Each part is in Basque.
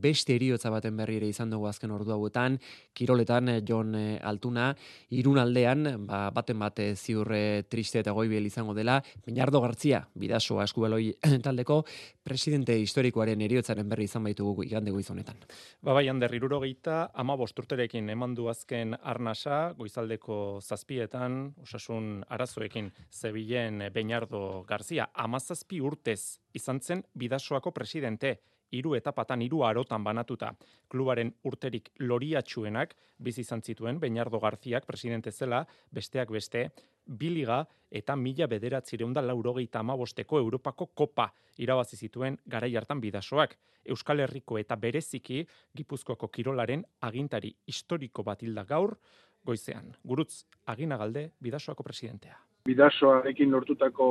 beste eriotza baten berri ere izan dugu azken ordu hauetan, kiroletan eh, Jon eh, Altuna, irun aldean, ba, baten bate ziurre triste eta goibel izango dela, Miñardo Gartzia, bidasoa eskubeloi taldeko, presidente historikoaren eriotzaren berri izan baitugu igande goizonetan. Ba bai, Ander, irurogeita, ama bosturterekin eman du azken arnasa, goizaldeko zazpietan, osasun arazoekin, zebilen Beñardo Garzia, amazazpi urtez izan zen bidasoako presidente, hiru etapatan hiru arotan banatuta. Klubaren urterik loriatxuenak bizi izan zituen Beñardo Garziak presidente zela, besteak beste, biliga eta mila bederatzireun da laurogeita amabosteko Europako kopa irabazi zituen garai hartan bidasoak. Euskal Herriko eta bereziki Gipuzkoako kirolaren agintari historiko bat hilda gaur, goizean. Gurutz, aginagalde bidasoako presidentea bidasoarekin lortutako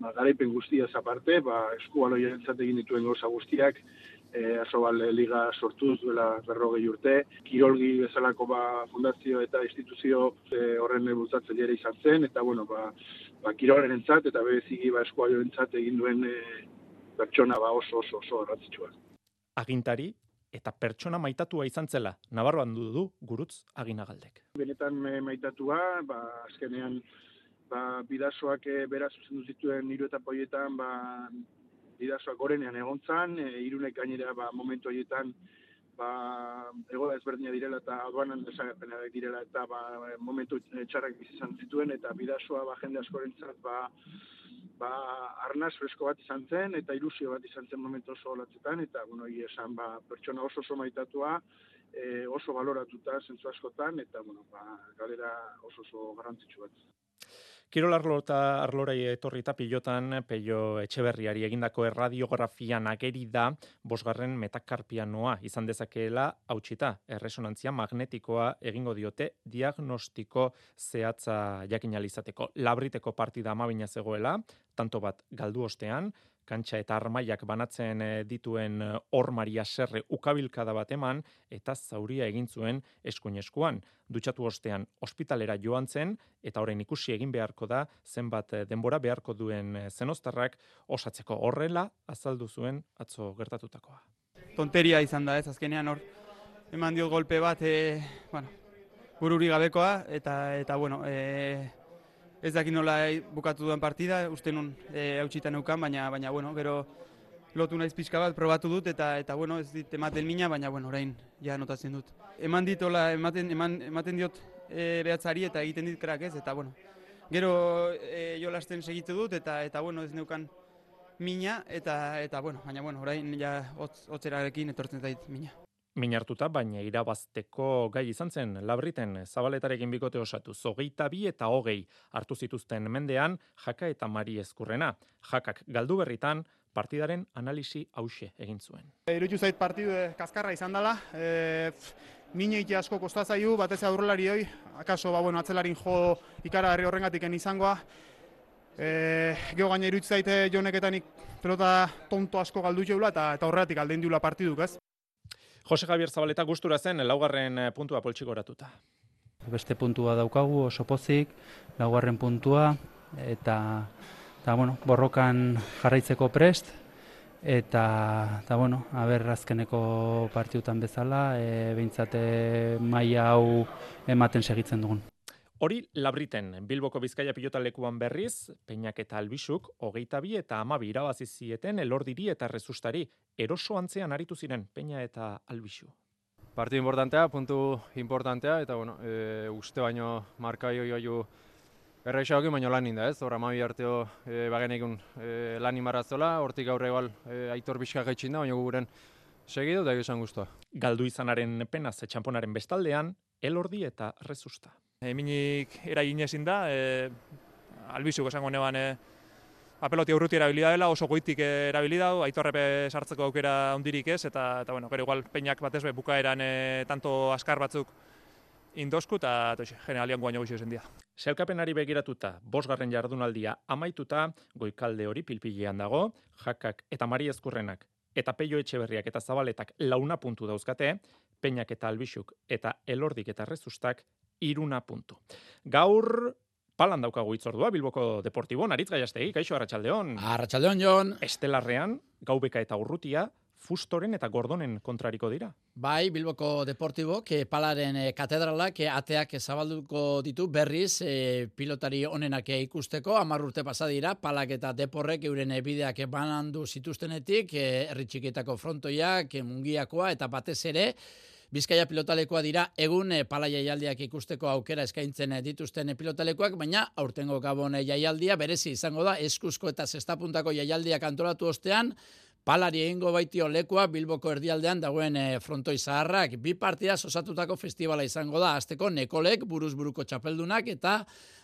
ba, garaipen guztia aparte, ba, eskubaloia egin dituen goza guztiak, e, asobal liga sortuz duela berrogei urte, kirolgi bezalako ba, fundazio eta instituzio e, horren bultzatzen ere izan zen, eta bueno, ba, ba, kirolaren entzat, eta bezigi ba, entzat egin duen e, pertsona ba, oso oso oso ratzitsua. Agintari, eta pertsona maitatua izan zela, nabarroan du du gurutz aginagaldek. Benetan maitatua, ba, azkenean ba, bidasoak e, bera zuzendu zituen hiru eta poietan, ba, bidasoak gorenean egontzan, e, irunek gainera ba, momentu horietan ba, egoda ezberdina direla eta aduanan desagerpena direla eta ba, momentu txarrak bizizan zituen eta bidasoa ba, jende askorentzat ba, ba, arnaz fresko bat izan zen eta ilusio bat izan zen momentu oso olatzetan eta bueno, esan ba, pertsona oso oso maitatua e, oso baloratuta zentzu askotan eta bueno, ba, galera oso oso garrantzitsu bat. Kirol arlota arlorai etorri eta pilotan peio etxeberriari egindako erradiografian ageri da bosgarren metakarpianoa izan dezakeela hautsita erresonantzia magnetikoa egingo diote diagnostiko zehatza jakinalizateko. Labriteko partida amabina zegoela, tanto bat galdu ostean, kantxa eta armaiak banatzen eh, dituen eh, hor Maria Serre ukabilkada bat eman eta zauria egin zuen eskuin eskuan. Dutxatu ostean ospitalera joan zen eta orain ikusi egin beharko da zenbat eh, denbora beharko duen zenostarrak osatzeko horrela azaldu zuen atzo gertatutakoa. Tonteria izan da ez azkenean hor eman dio golpe bat e, bueno, bururi gabekoa eta eta bueno, e, ez dakit nola bukatu duen partida, uste nun e, hautsita neukan, baina, baina, bueno, gero lotu naiz pixka bat, probatu dut, eta, eta bueno, ez dit ematen mina, baina, bueno, orain, ja notatzen dut. Eman dit, ematen, eman, ematen diot e, behatzari, eta egiten dit krak ez, eta, bueno, gero e, jolasten segitu dut, eta, eta, bueno, ez neukan mina, eta, eta, bueno, baina, bueno, orain, ja, hotz, hotzerarekin etortzen zait mina minartuta, baina irabazteko gai izan zen labriten zabaletarekin bikote osatu zogeita bi eta hogei hartu zituzten mendean jaka eta mari ezkurrena. Jakak galdu berritan partidaren analisi hause egin zuen. Irutu zait partidu kaskarra izan dela, e, mine asko kostazaiu, batez aurrelari hoi, akaso ba, bueno, atzelarin jo ikara herri horrengatik izangoa, E, Geo gaina irutu zaite joneketanik pelota tonto asko galdu jeula eta, eta horretik aldein diula partiduk, ez? Jose Javier Zabaleta gustura zen laugarren eh, puntua poltsiko oratuta. Beste puntua daukagu oso pozik, laugarren puntua eta eta bueno, borrokan jarraitzeko prest eta eta bueno, aber azkeneko partiutan bezala, eh beintzate maila hau ematen segitzen dugun. Hori labriten, Bilboko Bizkaia pilota lekuan berriz, Peñak eta Albisuk, hogeita bi eta amabi irabazi zieten elordiri eta rezustari, eroso antzean aritu ziren Peña eta Albisu. Partidu importantea, puntu importantea, eta bueno, e, uste baino markai hoi hoi erraixa baino lan inda ez, hor amabi arteo e, bagen egun e, lan inbarrazola, hortik gaur egal e, aitor bizka gaitxin da, baina guguren segidu da egisan guztua. Galdu izanaren penaz, etxamponaren bestaldean, elordi eta rezusta. Eminik eragin ezin da, e, albizuk esango neban e, apeloti aurruti erabilida dela, oso goitik erabilida, aitorrepe sartzeko aukera ondirik ez, eta, eta bueno, gero igual peinak batez be, bukaeran e, tanto askar batzuk indosku, eta generalian guaino guzio zen dia. Zelkapenari begiratuta, bosgarren jardunaldia amaituta, goikalde hori pilpilean dago, jakak eta mari ezkurrenak, eta peio etxeberriak eta zabaletak launa puntu dauzkate, peinak eta albisuk eta elordik eta rezustak iruna puntu. Gaur, palan daukagu itzordua, Bilboko Deportibo, naritz gaiastegi, kaixo, Arratxaldeon. Arratxaldeon, Jon. Estelarrean, gaubeka eta urrutia, Fustoren eta Gordonen kontrariko dira. Bai, Bilboko Deportibo, que palaren e, katedrala, que ateak zabalduko ditu berriz e, pilotari onenak ikusteko, amar urte pasadira, palak eta deporrek euren bideak banandu zituztenetik, e, erritxiketako frontoiak, e, mungiakoa eta batez ere, Bizkaia pilotalekoa dira egun e, pala jaialdiak ikusteko aukera eskaintzen dituzten pilotalekoak, baina aurtengo gabon jaialdia berezi izango da eskuzko eta zestapuntako jaialdiak antolatu ostean, Palari egingo baitio lekua Bilboko erdialdean dagoen e, frontoi zaharrak. Bi partia osatutako festivala izango da. Azteko Nekolek, buruz buruko txapeldunak eta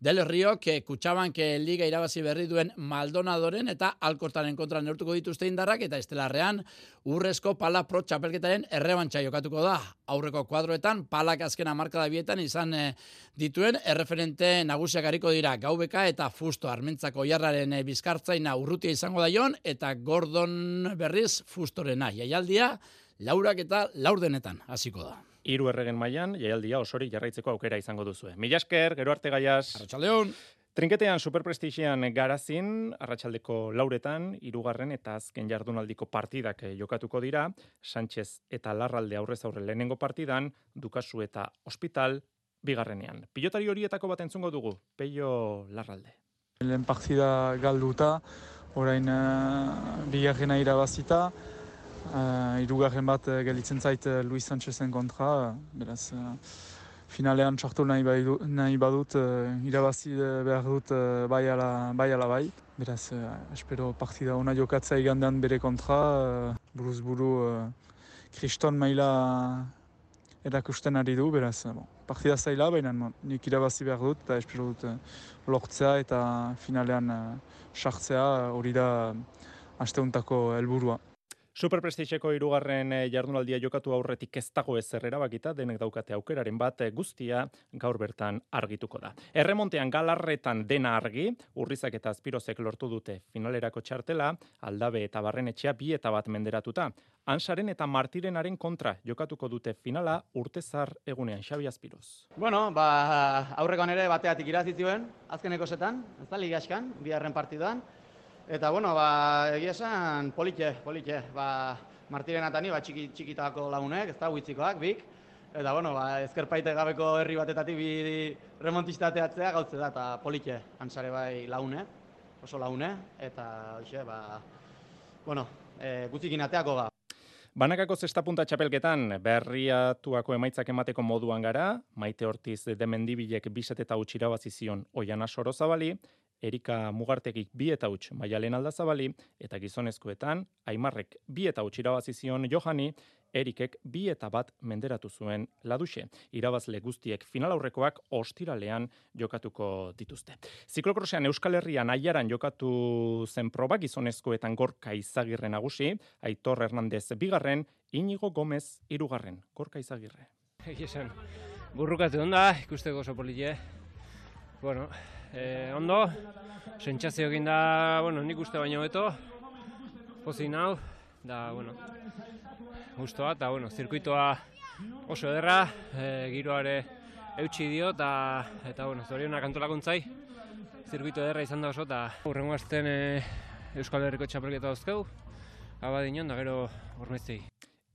Del Riok eh, kutsaban ke liga irabazi berri duen Maldonadoren eta Alkortaren kontra neurtuko dituzte indarrak eta estelarrean urrezko pala pro txapelketaren errebantza jokatuko da. Aurreko kuadroetan palak azken marka bietan izan eh, dituen erreferente nagusiak hariko dira gaubeka eta fusto armentzako jarraren e, bizkartzaina urrutia izango daion eta Gordon berriz fustorena. Jaialdia laurak eta laurdenetan hasiko da hiru erregen mailan jaialdia osori jarraitzeko aukera izango duzu. Mila esker, gero arte gaiaz. Arratxaldeon. Trinketean superprestigian garazin, arratsaldeko lauretan, irugarren eta azken jardunaldiko partidak eh, jokatuko dira, Sánchez eta Larralde aurrez aurre lehenengo partidan, Dukasu eta Hospital bigarrenean. Pilotari horietako bat entzungo dugu, Peio Larralde. Lehen partida galduta, orain uh, bigarrena irabazita, Uh, irugarren bat uh, gelitzen zait uh, Luis Sanchezen kontra, beraz uh, finalean txartu nahi, bai, nahi badut, uh, irabazi behar dut uh, bai, ala, bai ala bai. Beraz, uh, espero partida ona jokatzea igandean bere kontra, uh, buruz buru uh, kriston maila erakusten ari du, beraz, bon, partida zaila, baina nik irabazi behar dut, eta espero dut uh, lortzea eta finalean sartzea hori da asteuntako helburua. Superprestigeko irugarren eh, jardunaldia jokatu aurretik ez dago ez erabakita, denek daukate aukeraren bat eh, guztia gaur bertan argituko da. Erremontean galarretan dena argi, urrizak eta azpirozek lortu dute finalerako txartela, aldabe eta barren etxea bi eta bat menderatuta. Ansaren eta Martirenaren kontra jokatuko dute finala urtezar egunean Xabi Azpiroz. Bueno, ba, aurrekoan ere bateatik irazitzuen, azkeneko zetan, ez da ligaskan, biharren partiduan, Eta, bueno, ba, egia esan, politxe, politxe, ba, martiren atani, ba, txiki, txikitako lagunek, ez da, huitzikoak, bik. Eta, bueno, ba, ezkerpaite gabeko herri batetatik bi remontista ateatzea gautze da, eta politxe, ansare bai laune, oso laune, eta, hoxe, ba, bueno, e, gutzikin ateako ba. Banakako zesta punta txapelketan berriatuako emaitzak emateko moduan gara, maite hortiz demendibilek biset eta utxira bazizion oian asoro zabali, Erika Mugartegik bi eta huts maialen aldazabali, eta gizonezkoetan, Aimarrek bi eta huts irabazi zion Johani, Erikek bi eta bat menderatu zuen laduxe. Irabazle guztiek final aurrekoak ostiralean jokatuko dituzte. Ziklokrosean Euskal Herrian aiaran jokatu zen proba gizonezkoetan gorka izagirre nagusi, Aitor Hernandez bigarren, Inigo Gomez irugarren, gorka izagirre. Egizan, burrukatu onda, ikusteko oso politie. Bueno, e, ondo, sentsazio egin da, bueno, nik uste baino beto, pozik nau, da, bueno, guztua, eta, bueno, zirkuitoa oso ederra, e, giroare eutxi dio, eta, eta bueno, zorionak antolakuntzai, zirkuito ederra izan da oso, eta hurrengo azten e, Euskal Herriko txapelketa dauzkeu, abadinon, da gero hormeztei.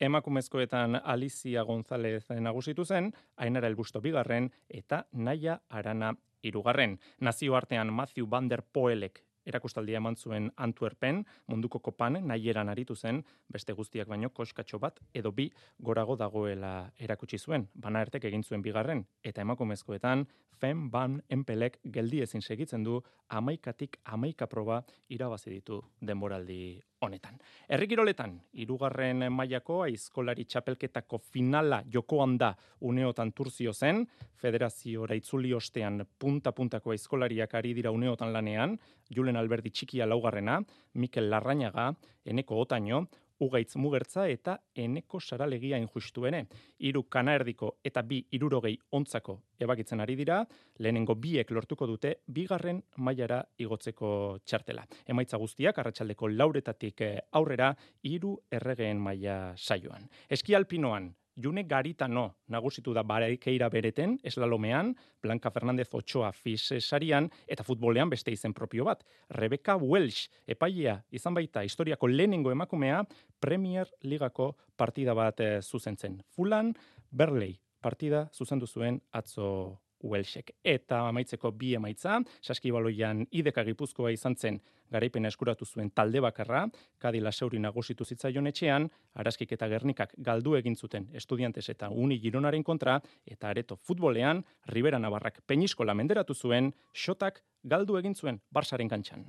Emakumezkoetan Alicia González nagusitu zen, Ainara Elbusto bigarren eta Naia Arana irugarren. Nazioartean Matthew Van der Poelek erakustaldia eman zuen Antwerpen, munduko kopan nahieran aritu zen, beste guztiak baino koskatxo bat edo bi gorago dagoela erakutsi zuen. Bana ertek egin zuen bigarren, eta emakumezkoetan Fem Van Empelek geldi ezin segitzen du amaikatik amaika proba irabazi ditu denboraldi honetan. Herrikiroletan, irugarren mailako aizkolari txapelketako finala jokoan da uneotan turzio zen, federaziora itzuli ostean punta-puntako aizkolariak ari dira uneotan lanean, Julen Alberdi txikia laugarrena, Mikel Larrañaga, Eneko Otaino, ugaitz mugertza eta eneko saralegia injustuene. Iru kanaerdiko eta bi irurogei ontzako ebakitzen ari dira, lehenengo biek lortuko dute bigarren mailara igotzeko txartela. Emaitza guztiak, arratsaldeko lauretatik eh, aurrera, iru erregeen maila saioan. Eski alpinoan, June Garitano nagusitu da barekeira bereten, eslalomean, Blanca Fernandez Ochoa fisesarian, eta futbolean beste izen propio bat. Rebecca Welsh, epailea, izan baita historiako lehenengo emakumea, Premier Ligako partida bat e, zuzentzen. Fulan, Berley, partida zuzendu zuen atzo Welshek. Eta amaitzeko bi emaitza, saskibaloian ideka gipuzkoa izan zen garaipen eskuratu zuen talde bakarra, kadi laseuri nagusitu zitzaion etxean, araskik eta gernikak galdu egin zuten estudiantes eta uni gironaren kontra, eta areto futbolean, Ribera Navarrak peniskola menderatu zuen, xotak galdu egin zuen Barsaren kantxan.